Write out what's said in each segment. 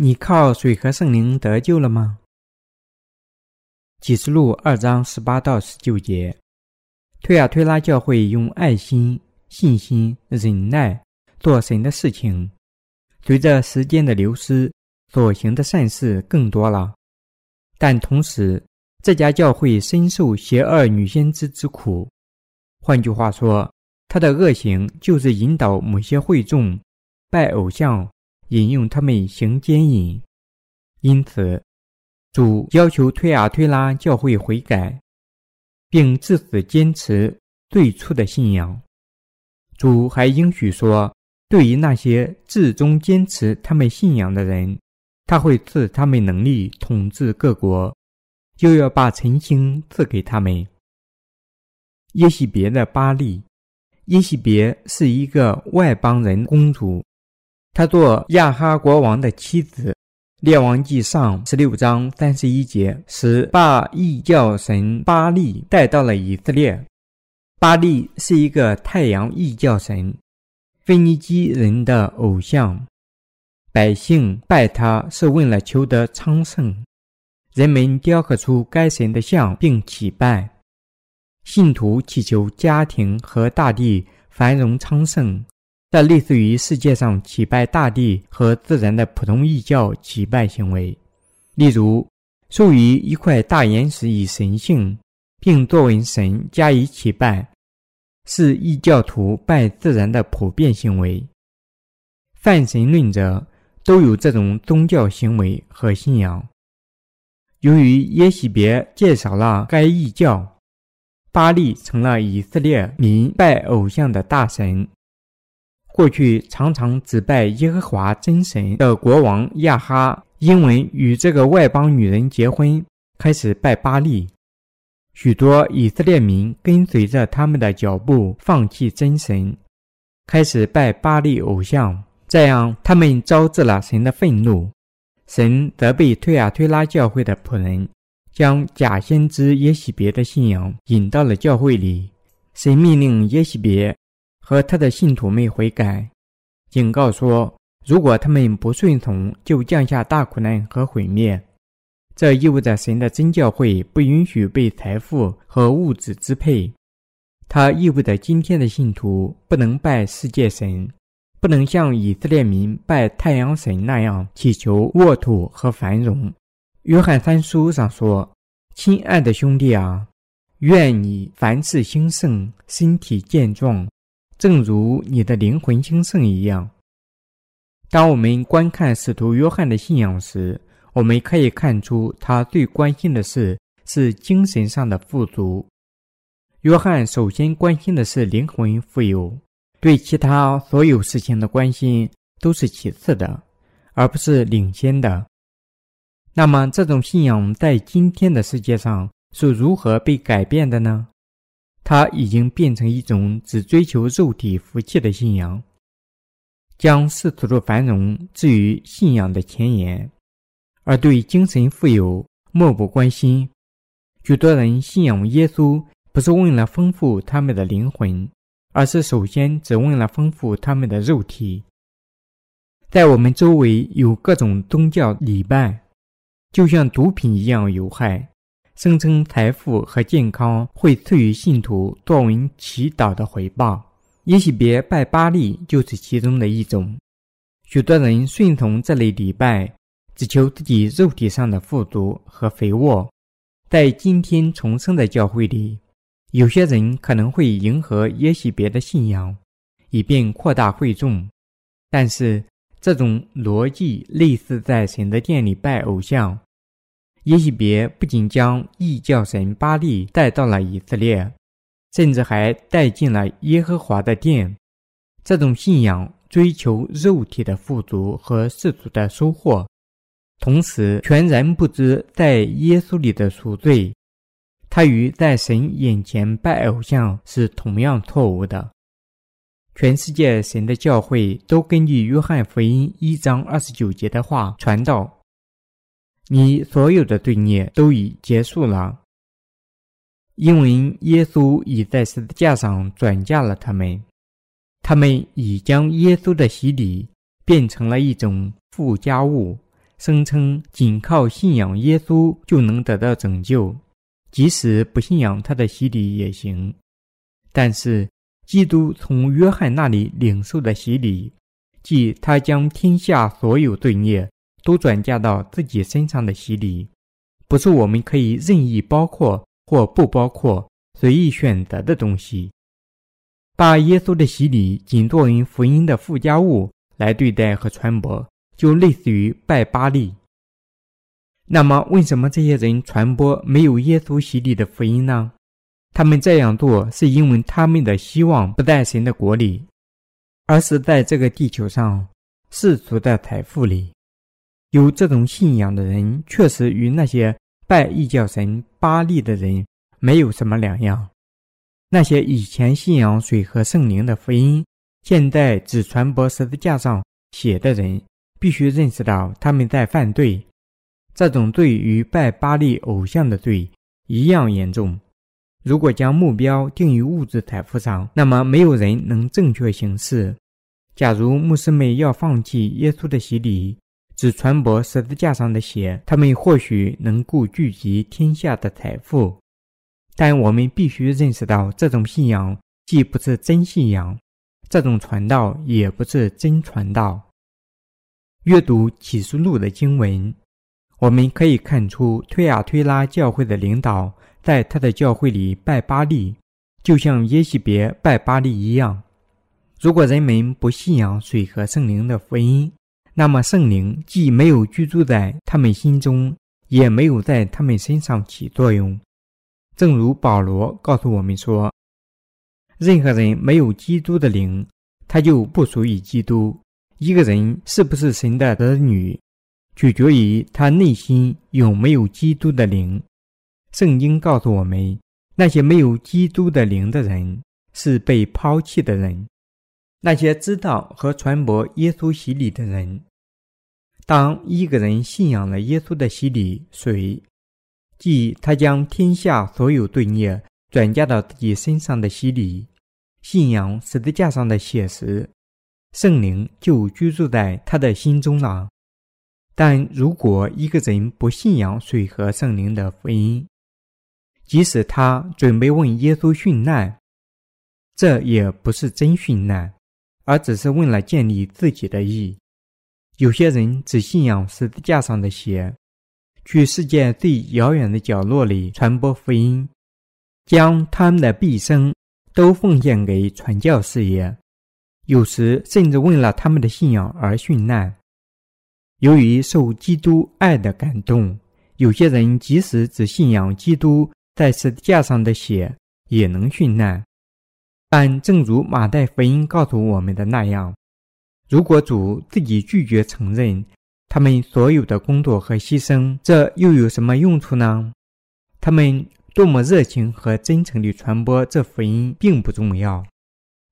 你靠水和圣灵得救了吗？启示录二章十八到十九节，推亚推拉教会用爱心、信心、忍耐做神的事情。随着时间的流失，所行的善事更多了，但同时，这家教会深受邪恶女先知之苦。换句话说，他的恶行就是引导某些会众拜偶像，引用他们行奸淫。因此，主要求推雅推拉教会悔改，并至死坚持最初的信仰。主还应许说，对于那些至终坚持他们信仰的人，他会赐他们能力统治各国，又要把晨星赐给他们。耶喜别的巴利，耶喜别是一个外邦人公主，他做亚哈国王的妻子。列王记上十六章三十一节，使把异教神巴利带到了以色列。巴利是一个太阳异教神，腓尼基人的偶像。百姓拜他是为了求得昌盛，人们雕刻出该神的像并祈拜。信徒祈求家庭和大地繁荣昌盛。这类似于世界上祈拜大地和自然的普通异教祈拜行为，例如授予一块大岩石以神性，并作为神加以祈拜，是异教徒拜自然的普遍行为。泛神论者都有这种宗教行为和信仰。由于耶喜别介绍了该异教，巴利成了以色列民拜偶像的大神。过去常常只拜耶和华真神的国王亚哈，因为与这个外邦女人结婚，开始拜巴利。许多以色列民跟随着他们的脚步，放弃真神，开始拜巴利偶像。这样，他们招致了神的愤怒。神责备推亚推拉教会的仆人，将假先知耶喜别的信仰引到了教会里。神命令耶喜别。和他的信徒们悔改，警告说，如果他们不顺从，就降下大苦难和毁灭。这意味着神的真教会不允许被财富和物质支配。它意味着今天的信徒不能拜世界神，不能像以色列民拜太阳神那样祈求沃土和繁荣。约翰三书上说：“亲爱的兄弟啊，愿你凡事兴盛，身体健壮。”正如你的灵魂兴盛一样。当我们观看使徒约翰的信仰时，我们可以看出他最关心的事是精神上的富足。约翰首先关心的是灵魂富有，对其他所有事情的关心都是其次的，而不是领先的。那么，这种信仰在今天的世界上是如何被改变的呢？它已经变成一种只追求肉体福气的信仰，将世俗的繁荣置于信仰的前沿，而对精神富有漠不关心。许多人信仰耶稣，不是为了丰富他们的灵魂，而是首先只为了丰富他们的肉体。在我们周围有各种宗教礼拜，就像毒品一样有害。声称财富和健康会赐予信徒作为祈祷的回报，也许别拜巴利就是其中的一种。许多人顺从这类礼拜，只求自己肉体上的富足和肥沃。在今天重生的教会里，有些人可能会迎合耶喜别的信仰，以便扩大会众。但是，这种逻辑类似在神的殿里拜偶像。耶喜别不仅将异教神巴利带到了以色列，甚至还带进了耶和华的殿。这种信仰追求肉体的富足和世俗的收获，同时全然不知在耶稣里的赎罪。他与在神眼前拜偶像是同样错误的。全世界神的教会都根据约翰福音一章二十九节的话传道。你所有的罪孽都已结束了，因为耶稣已在十字架上转嫁了他们。他们已将耶稣的洗礼变成了一种附加物，声称仅靠信仰耶稣就能得到拯救，即使不信仰他的洗礼也行。但是，基督从约翰那里领受的洗礼，即他将天下所有罪孽都转嫁到自己身上的洗礼，不是我们可以任意包括或不包括、随意选择的东西。把耶稣的洗礼仅作为福音的附加物来对待和传播，就类似于拜巴利。那么，为什么这些人传播没有耶稣洗礼的福音呢？他们这样做是因为他们的希望不在神的国里，而是在这个地球上世俗的财富里。有这种信仰的人，确实与那些拜异教神巴利的人没有什么两样。那些以前信仰水和圣灵的福音，现在只传播十字架上写的人，必须认识到他们在犯罪。这种罪与拜巴利偶像的罪一样严重。如果将目标定于物质财富上，那么没有人能正确行事。假如牧师们要放弃耶稣的洗礼，只传播十字架上的血，他们或许能够聚集天下的财富。但我们必须认识到，这种信仰既不是真信仰，这种传道也不是真传道。阅读启示录的经文，我们可以看出，推亚推拉教会的领导在他的教会里拜巴利，就像耶西别拜巴利一样。如果人们不信仰水和圣灵的福音，那么圣灵既没有居住在他们心中，也没有在他们身上起作用。正如保罗告诉我们说：“任何人没有基督的灵，他就不属于基督。一个人是不是神的儿女，取决于他内心有没有基督的灵。圣经告诉我们，那些没有基督的灵的人是被抛弃的人。那些知道和传播耶稣洗礼的人，当一个人信仰了耶稣的洗礼水。”即他将天下所有罪孽转嫁到自己身上的洗礼，信仰十字架上的血时，圣灵就居住在他的心中了。但如果一个人不信仰水和圣灵的福音，即使他准备问耶稣殉难，这也不是真殉难，而只是为了建立自己的义。有些人只信仰十字架上的血。去世界最遥远的角落里传播福音，将他们的毕生都奉献给传教事业，有时甚至为了他们的信仰而殉难。由于受基督爱的感动，有些人即使只信仰基督在十字架上的血，也能殉难。但正如马太福音告诉我们的那样，如果主自己拒绝承认。他们所有的工作和牺牲，这又有什么用处呢？他们多么热情和真诚地传播这福音，并不重要。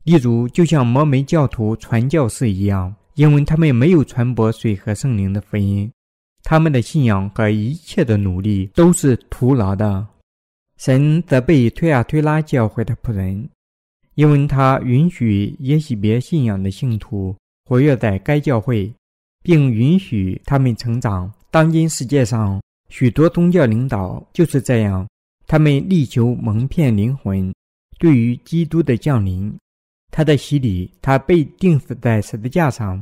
例如，就像摩门教徒传教士一样，因为他们没有传播水和圣灵的福音，他们的信仰和一切的努力都是徒劳的。神责备推亚推拉教会的仆人，因为他允许耶西别信仰的信徒活跃在该教会。并允许他们成长。当今世界上许多宗教领导就是这样，他们力求蒙骗灵魂。对于基督的降临，他的洗礼，他被钉死在十字架上，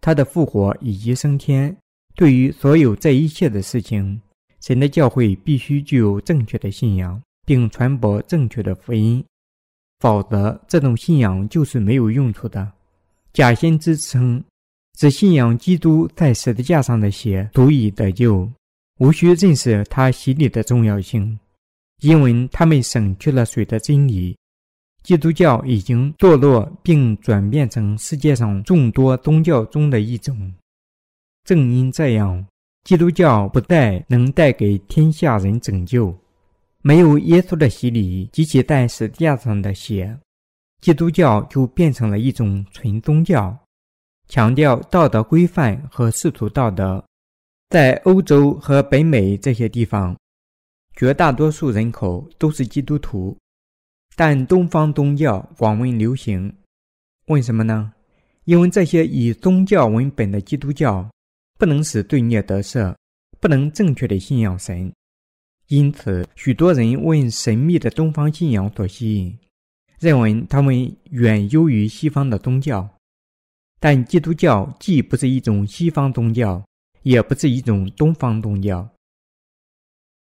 他的复活以及升天，对于所有这一切的事情，神的教会必须具有正确的信仰，并传播正确的福音，否则这种信仰就是没有用处的。假先知称。只信仰基督在十字架上的血足以得救，无需认识他洗礼的重要性，因为他们省去了水的真理。基督教已经堕落并转变成世界上众多宗教中的一种。正因这样，基督教不再能带给天下人拯救。没有耶稣的洗礼及其在十字架上的血，基督教就变成了一种纯宗教。强调道德规范和世俗道德，在欧洲和北美这些地方，绝大多数人口都是基督徒，但东方宗教广为流行。为什么呢？因为这些以宗教为本的基督教，不能使罪孽得赦，不能正确的信仰神。因此，许多人为神秘的东方信仰所吸引，认为他们远优于西方的宗教。但基督教既不是一种西方宗教，也不是一种东方宗教。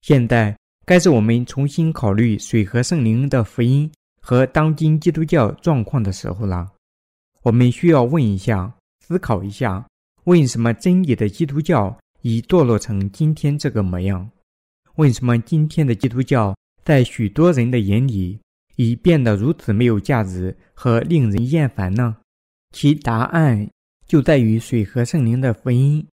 现在，该是我们重新考虑水和圣灵的福音和当今基督教状况的时候了。我们需要问一下，思考一下，为什么真理的基督教已堕落成今天这个模样？为什么今天的基督教在许多人的眼里已变得如此没有价值和令人厌烦呢？其答案就在于水和圣灵的福音。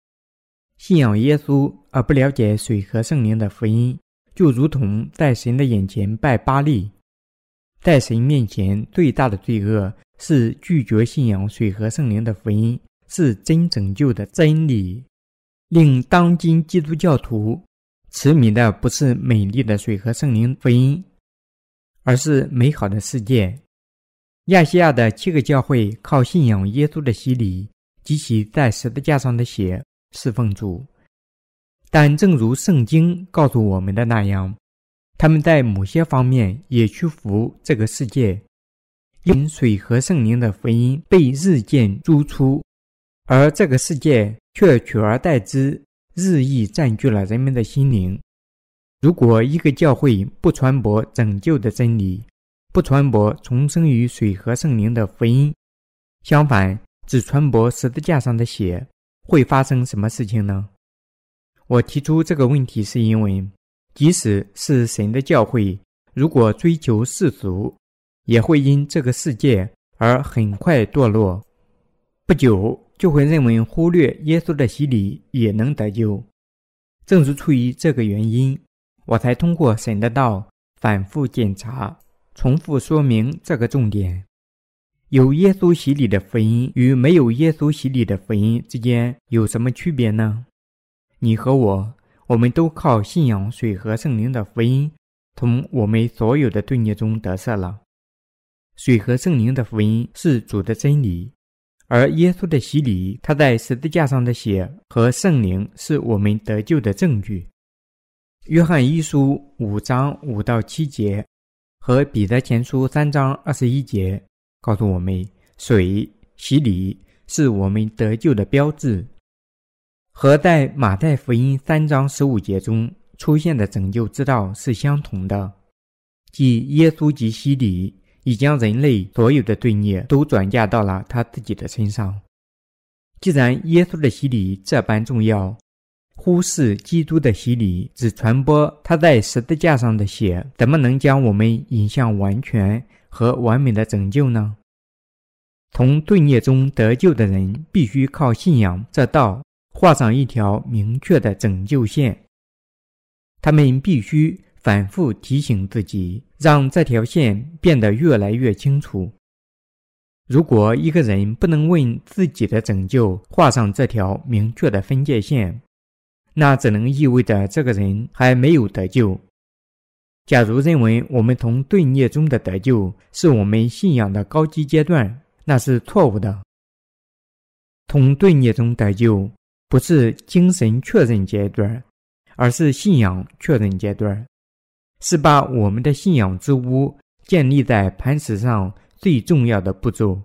信仰耶稣而不了解水和圣灵的福音，就如同在神的眼前拜巴利。在神面前最大的罪恶是拒绝信仰水和圣灵的福音，是真拯救的真理。令当今基督教徒。痴迷的不是美丽的水和圣灵福音，而是美好的世界。亚细亚的七个教会靠信仰耶稣的洗礼及其在十字架上的血侍奉主，但正如圣经告诉我们的那样，他们在某些方面也屈服这个世界，因水和圣灵的福音被日渐逐出，而这个世界却取而代之。日益占据了人们的心灵。如果一个教会不传播拯救的真理，不传播重生于水和圣灵的福音，相反，只传播十字架上的血，会发生什么事情呢？我提出这个问题，是因为，即使是神的教会，如果追求世俗，也会因这个世界而很快堕落。不久。就会认为忽略耶稣的洗礼也能得救。正是出于这个原因，我才通过神的道反复检查、重复说明这个重点：有耶稣洗礼的福音与没有耶稣洗礼的福音之间有什么区别呢？你和我，我们都靠信仰水和圣灵的福音，从我们所有的罪孽中得赦了。水和圣灵的福音是主的真理。而耶稣的洗礼，他在十字架上的血和圣灵，是我们得救的证据。约翰一书五章五到七节和彼得前书三章二十一节告诉我们，水洗礼是我们得救的标志，和在马太福音三章十五节中出现的拯救之道是相同的，即耶稣及洗礼。已将人类所有的罪孽都转嫁到了他自己的身上。既然耶稣的洗礼这般重要，忽视基督的洗礼，只传播他在十字架上的血，怎么能将我们引向完全和完美的拯救呢？从罪孽中得救的人，必须靠信仰这道画上一条明确的拯救线。他们必须。反复提醒自己，让这条线变得越来越清楚。如果一个人不能为自己的拯救画上这条明确的分界线，那只能意味着这个人还没有得救。假如认为我们从罪孽中的得救是我们信仰的高级阶段，那是错误的。从罪孽中得救不是精神确认阶段，而是信仰确认阶段。是把我们的信仰之屋建立在磐石上最重要的步骤。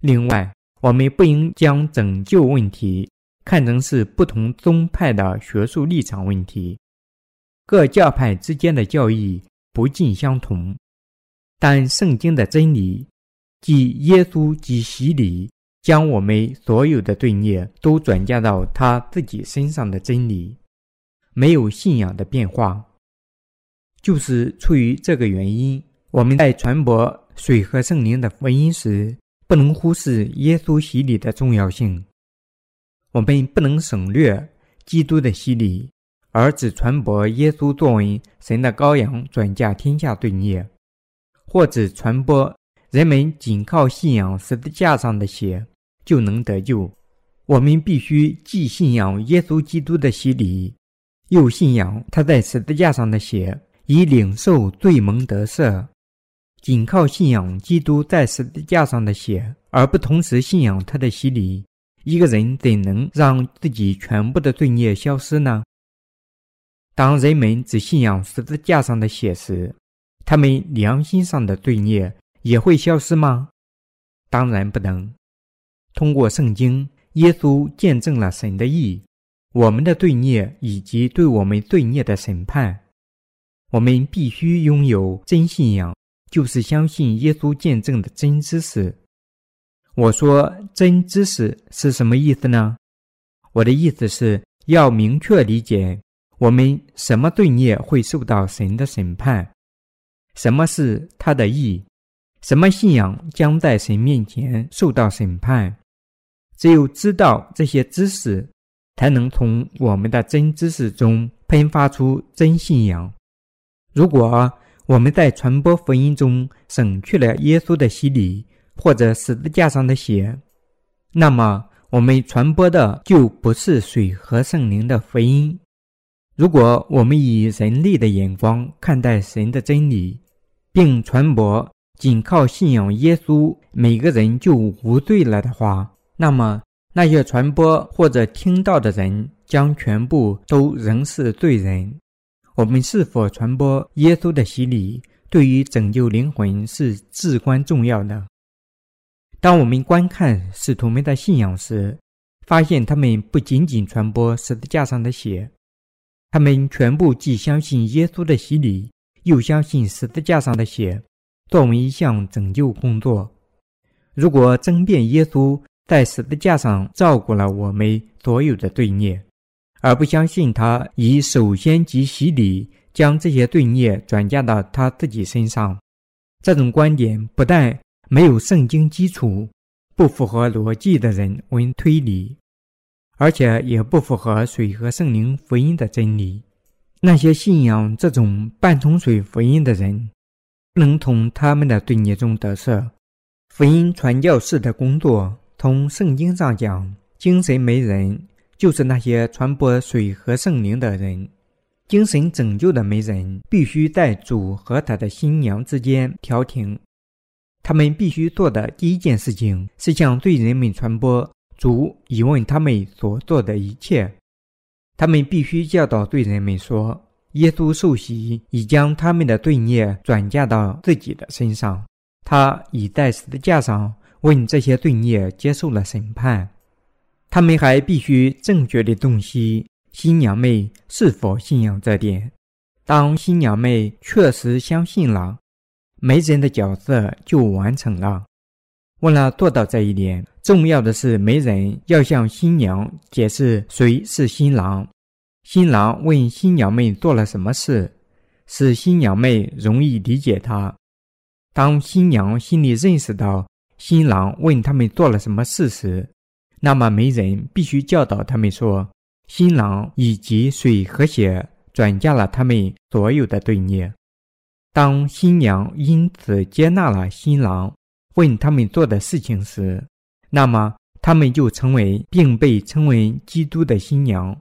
另外，我们不应将拯救问题看成是不同宗派的学术立场问题。各教派之间的教义不尽相同，但圣经的真理，即耶稣及洗礼将我们所有的罪孽都转嫁到他自己身上的真理，没有信仰的变化。就是出于这个原因，我们在传播水和圣灵的福音时，不能忽视耶稣洗礼的重要性。我们不能省略基督的洗礼，而只传播耶稣作为神的羔羊转嫁天下罪孽，或只传播人们仅靠信仰十字架上的血就能得救。我们必须既信仰耶稣基督的洗礼，又信仰他在十字架上的血。以领受罪蒙得赦，仅靠信仰基督在十字架上的血，而不同时信仰他的洗礼，一个人怎能让自己全部的罪孽消失呢？当人们只信仰十字架上的血时，他们良心上的罪孽也会消失吗？当然不能。通过圣经，耶稣见证了神的意，我们的罪孽以及对我们罪孽的审判。我们必须拥有真信仰，就是相信耶稣见证的真知识。我说真知识是什么意思呢？我的意思是要明确理解我们什么罪孽会受到神的审判，什么是他的意，什么信仰将在神面前受到审判。只有知道这些知识，才能从我们的真知识中喷发出真信仰。如果我们在传播福音中省去了耶稣的洗礼或者十字架上的血，那么我们传播的就不是水和圣灵的福音。如果我们以人类的眼光看待神的真理，并传播仅靠信仰耶稣每个人就无罪了的话，那么那些传播或者听到的人将全部都仍是罪人。我们是否传播耶稣的洗礼，对于拯救灵魂是至关重要的。当我们观看使徒们的信仰时，发现他们不仅仅传播十字架上的血，他们全部既相信耶稣的洗礼，又相信十字架上的血作为一项拯救工作。如果争辩耶稣在十字架上照顾了我们所有的罪孽。而不相信他以首先及洗礼将这些罪孽转嫁到他自己身上，这种观点不但没有圣经基础，不符合逻辑的人文推理，而且也不符合水和圣灵福音的真理。那些信仰这种半桶水福音的人，不能从他们的罪孽中得赦。福音传教士的工作，从圣经上讲，精神没人。就是那些传播水和圣灵的人，精神拯救的媒人，必须在主和他的新娘之间调停。他们必须做的第一件事情是向罪人们传播主以问他们所做的一切。他们必须教导罪人们说：耶稣受洗已将他们的罪孽转嫁到自己的身上，他已在十字架上为这些罪孽接受了审判。他们还必须正确的洞悉新娘妹是否信仰这点。当新娘妹确实相信了，媒人的角色就完成了。为了做到这一点，重要的是媒人要向新娘解释谁是新郎。新郎问新娘妹做了什么事，使新娘妹容易理解他。当新娘心里认识到新郎问他们做了什么事时，那么，媒人必须教导他们说：“新郎以及水和血转嫁了他们所有的罪孽。”当新娘因此接纳了新郎问他们做的事情时，那么他们就成为并被称为基督的新娘。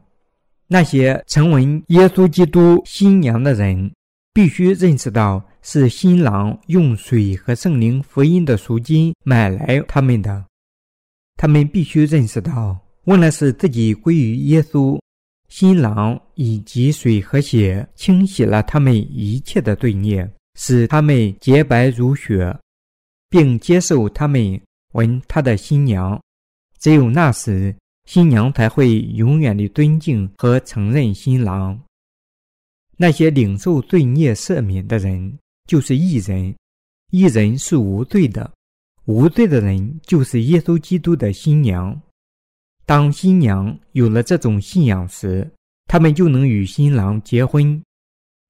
那些成为耶稣基督新娘的人，必须认识到是新郎用水和圣灵福音的赎金买来他们的。他们必须认识到，为了使自己归于耶稣，新郎以及水和血清洗了他们一切的罪孽，使他们洁白如雪，并接受他们为他的新娘。只有那时，新娘才会永远的尊敬和承认新郎。那些领受罪孽赦免的人，就是义人，义人是无罪的。无罪的人就是耶稣基督的新娘。当新娘有了这种信仰时，他们就能与新郎结婚，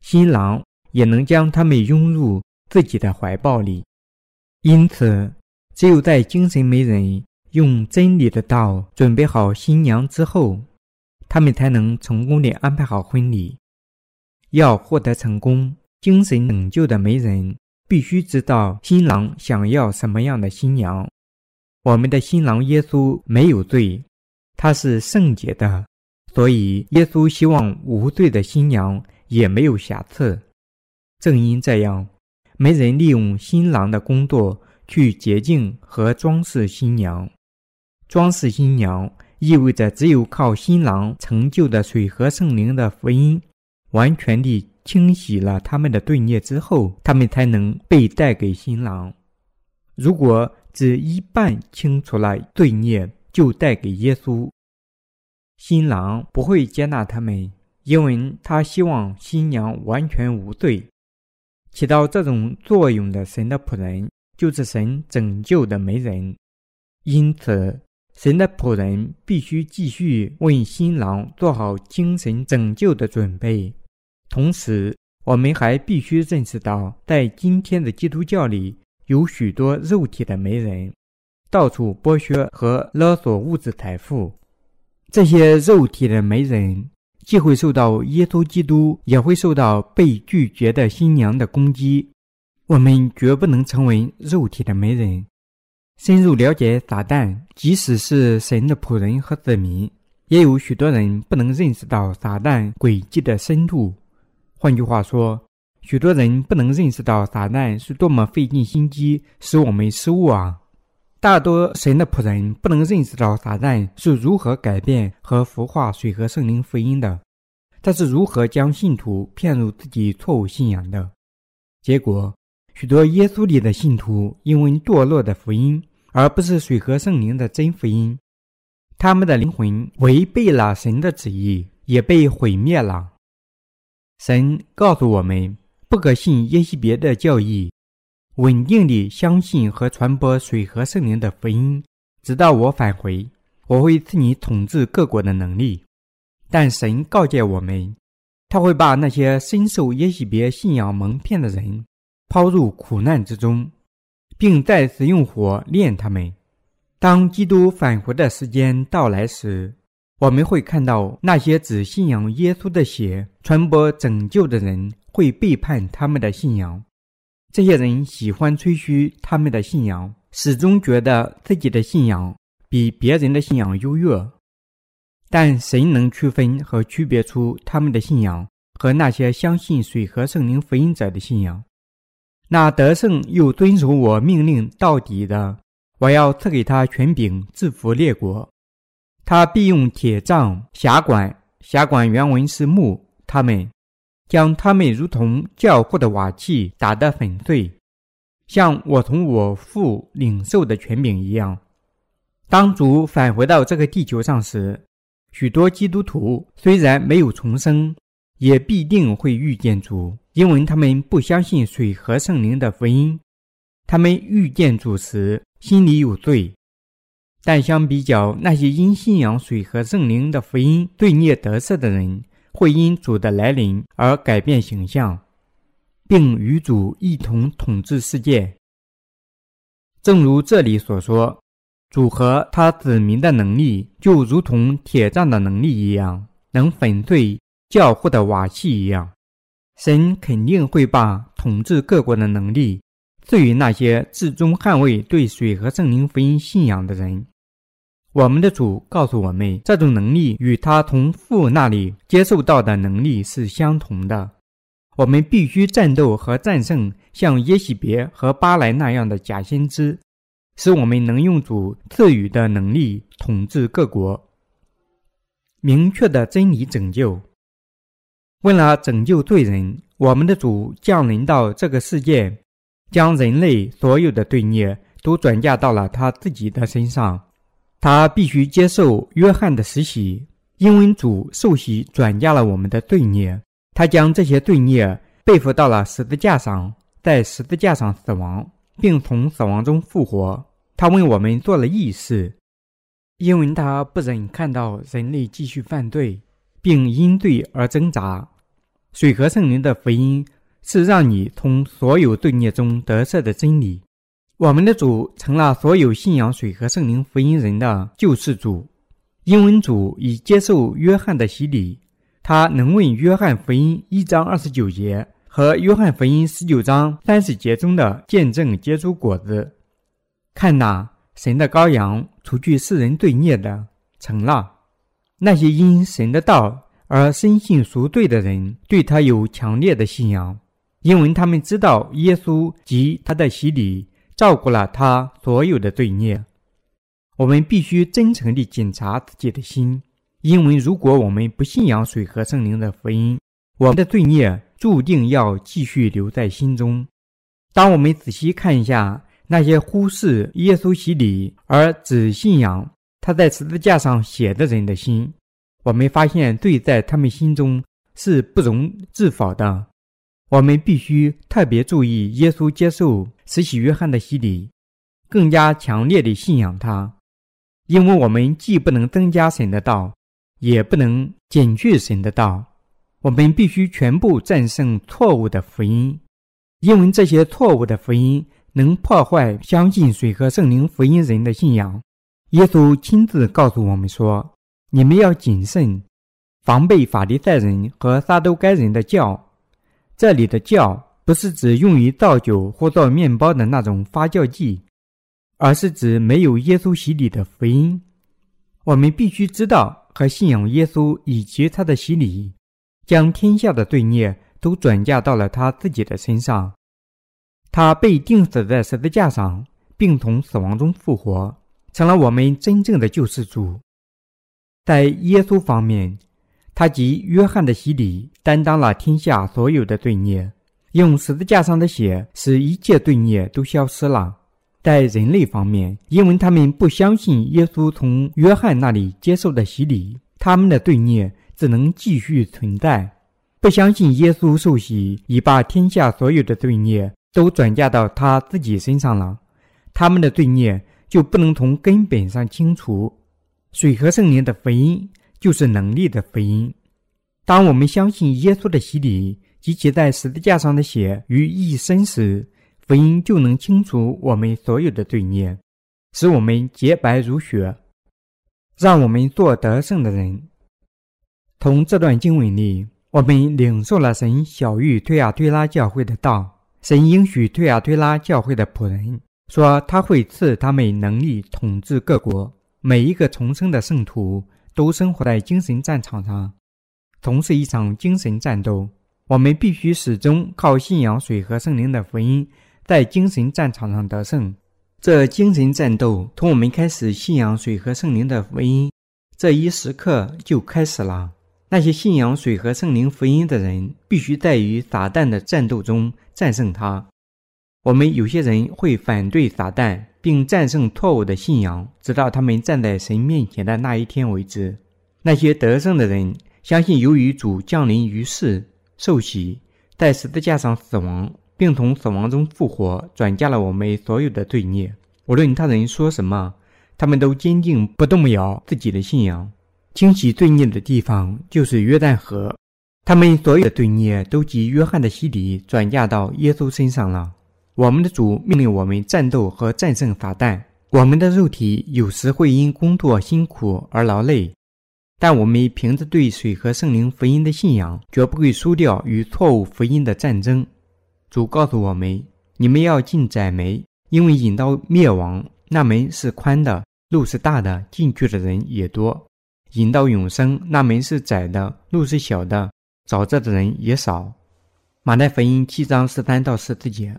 新郎也能将他们拥入自己的怀抱里。因此，只有在精神媒人用真理的道准备好新娘之后，他们才能成功地安排好婚礼。要获得成功，精神拯救的媒人。必须知道新郎想要什么样的新娘。我们的新郎耶稣没有罪，他是圣洁的，所以耶稣希望无罪的新娘也没有瑕疵。正因这样，没人利用新郎的工作去洁净和装饰新娘。装饰新娘，意味着只有靠新郎成就的水和圣灵的福音，完全地清洗了他们的罪孽之后，他们才能被带给新郎。如果只一半清除了罪孽，就带给耶稣，新郎不会接纳他们，因为他希望新娘完全无罪。起到这种作用的神的仆人，就是神拯救的媒人。因此，神的仆人必须继续为新郎做好精神拯救的准备。同时，我们还必须认识到，在今天的基督教里，有许多肉体的媒人，到处剥削和勒索物质财富。这些肉体的媒人。既会受到耶稣基督，也会受到被拒绝的新娘的攻击。我们绝不能成为肉体的媒人。深入了解撒旦，即使是神的仆人和子民，也有许多人不能认识到撒旦诡计的深度。换句话说，许多人不能认识到撒旦是多么费尽心机使我们失误啊！大多神的仆人不能认识到撒旦是如何改变和孵化水和圣灵福音的，他是如何将信徒骗入自己错误信仰的。结果，许多耶稣里的信徒因为堕落的福音，而不是水和圣灵的真福音，他们的灵魂违背了神的旨意，也被毁灭了。神告诉我们，不可信耶西别的教义。稳定地相信和传播水和圣灵的福音，直到我返回。我会赐你统治各国的能力。但神告诫我们，他会把那些深受耶洗别信仰蒙骗的人抛入苦难之中，并再次用火炼他们。当基督返回的时间到来时，我们会看到那些只信仰耶稣的血、传播拯救的人会背叛他们的信仰。这些人喜欢吹嘘他们的信仰，始终觉得自己的信仰比别人的信仰优越。但谁能区分和区别出他们的信仰和那些相信水和圣灵福音者的信仰？那得胜又遵守我命令到底的，我要赐给他权柄，制服列国。他必用铁杖辖管，辖管原文是木，他们。将他们如同教父的瓦器打得粉碎，像我从我父领受的权柄一样。当主返回到这个地球上时，许多基督徒虽然没有重生，也必定会遇见主，因为他们不相信水和圣灵的福音。他们遇见主时心里有罪，但相比较那些因信仰水和圣灵的福音罪孽得赦的人。会因主的来临而改变形象，并与主一同统治世界。正如这里所说，主和他子民的能力就如同铁杖的能力一样，能粉碎教父的瓦器一样。神肯定会把统治各国的能力赐予那些至终捍卫对水和圣灵福音信仰的人。我们的主告诉我们，这种能力与他从父那里接受到的能力是相同的。我们必须战斗和战胜像耶喜别和巴莱那样的假先知，使我们能用主赐予的能力统治各国。明确的真理拯救。为了拯救罪人，我们的主降临到这个世界，将人类所有的罪孽都转嫁到了他自己的身上。他必须接受约翰的实洗，因为主受洗转嫁了我们的罪孽。他将这些罪孽背负到了十字架上，在十字架上死亡，并从死亡中复活。他为我们做了义事，因为他不忍看到人类继续犯罪，并因罪而挣扎。水和圣灵的福音是让你从所有罪孽中得赦的真理。我们的主成了所有信仰水和圣灵福音人的救世主，因为主已接受约翰的洗礼，他能为约翰福音一章二十九节和约翰福音十九章三十节中的见证结出果子。看呐，神的羔羊，除去世人罪孽的，成了。那些因神的道而深信赎罪的人，对他有强烈的信仰，因为他们知道耶稣及他的洗礼。照顾了他所有的罪孽。我们必须真诚地检查自己的心，因为如果我们不信仰水和圣灵的福音，我们的罪孽注定要继续留在心中。当我们仔细看一下那些忽视耶稣洗礼而只信仰他在十字架上写的人的心，我们发现罪在他们心中是不容置否的。我们必须特别注意耶稣接受慈禧约翰的洗礼，更加强烈的信仰他，因为我们既不能增加神的道，也不能减去神的道。我们必须全部战胜错误的福音。因为这些错误的福音能破坏相信水和圣灵福音人的信仰。耶稣亲自告诉我们说：“你们要谨慎，防备法利赛人和撒都该人的教。这里的教不是指用于造酒或做面包的那种发酵剂，而是指没有耶稣洗礼的福音。我们必须知道和信仰耶稣以及他的洗礼，将天下的罪孽。”都转嫁到了他自己的身上，他被钉死在十字架上，并从死亡中复活，成了我们真正的救世主。在耶稣方面，他及约翰的洗礼担当了天下所有的罪孽，用十字架上的血使一切罪孽都消失了。在人类方面，因为他们不相信耶稣从约翰那里接受的洗礼，他们的罪孽只能继续存在。不相信耶稣受洗，已把天下所有的罪孽都转嫁到他自己身上了，他们的罪孽就不能从根本上清除。水和圣灵的福音就是能力的福音。当我们相信耶稣的洗礼及其在十字架上的血于一身时，福音就能清除我们所有的罪孽，使我们洁白如雪，让我们做得胜的人。从这段经文里。我们领受了神小玉推亚推拉教会的道，神应许推亚推拉教会的仆人说，他会赐他们能力统治各国。每一个重生的圣徒都生活在精神战场上，从事一场精神战斗。我们必须始终靠信仰水和圣灵的福音，在精神战场上得胜。这精神战斗从我们开始信仰水和圣灵的福音这一时刻就开始了。那些信仰水和圣灵福音的人，必须在与撒旦的战斗中战胜他。我们有些人会反对撒旦，并战胜错误的信仰，直到他们站在神面前的那一天为止。那些得胜的人相信，由于主降临于世、受洗，在十字架上死亡，并从死亡中复活，转嫁了我们所有的罪孽。无论他人说什么，他们都坚定不动摇自己的信仰。清洗罪孽的地方就是约旦河，他们所有的罪孽都及约翰的洗礼转嫁到耶稣身上了。我们的主命令我们战斗和战胜撒旦。我们的肉体有时会因工作辛苦而劳累，但我们凭着对水和圣灵福音的信仰，绝不会输掉与错误福音的战争。主告诉我们：“你们要进窄门，因为引到灭亡那门是宽的，路是大的，进去的人也多。”引到永生，那门是窄的，路是小的，找这的人也少。马太福音七章十三到十四节，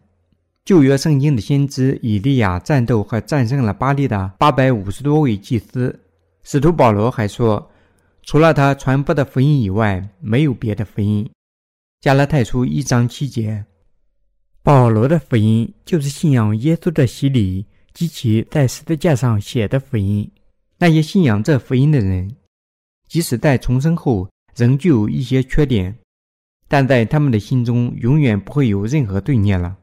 旧约圣经的先知以利亚战斗和战胜了巴利的八百五十多位祭司。使徒保罗还说，除了他传播的福音以外，没有别的福音。加拉太书一章七节，保罗的福音就是信仰耶稣的洗礼及其在十字架上写的福音。那些信仰这福音的人。即使在重生后仍具有一些缺点，但在他们的心中永远不会有任何罪孽了。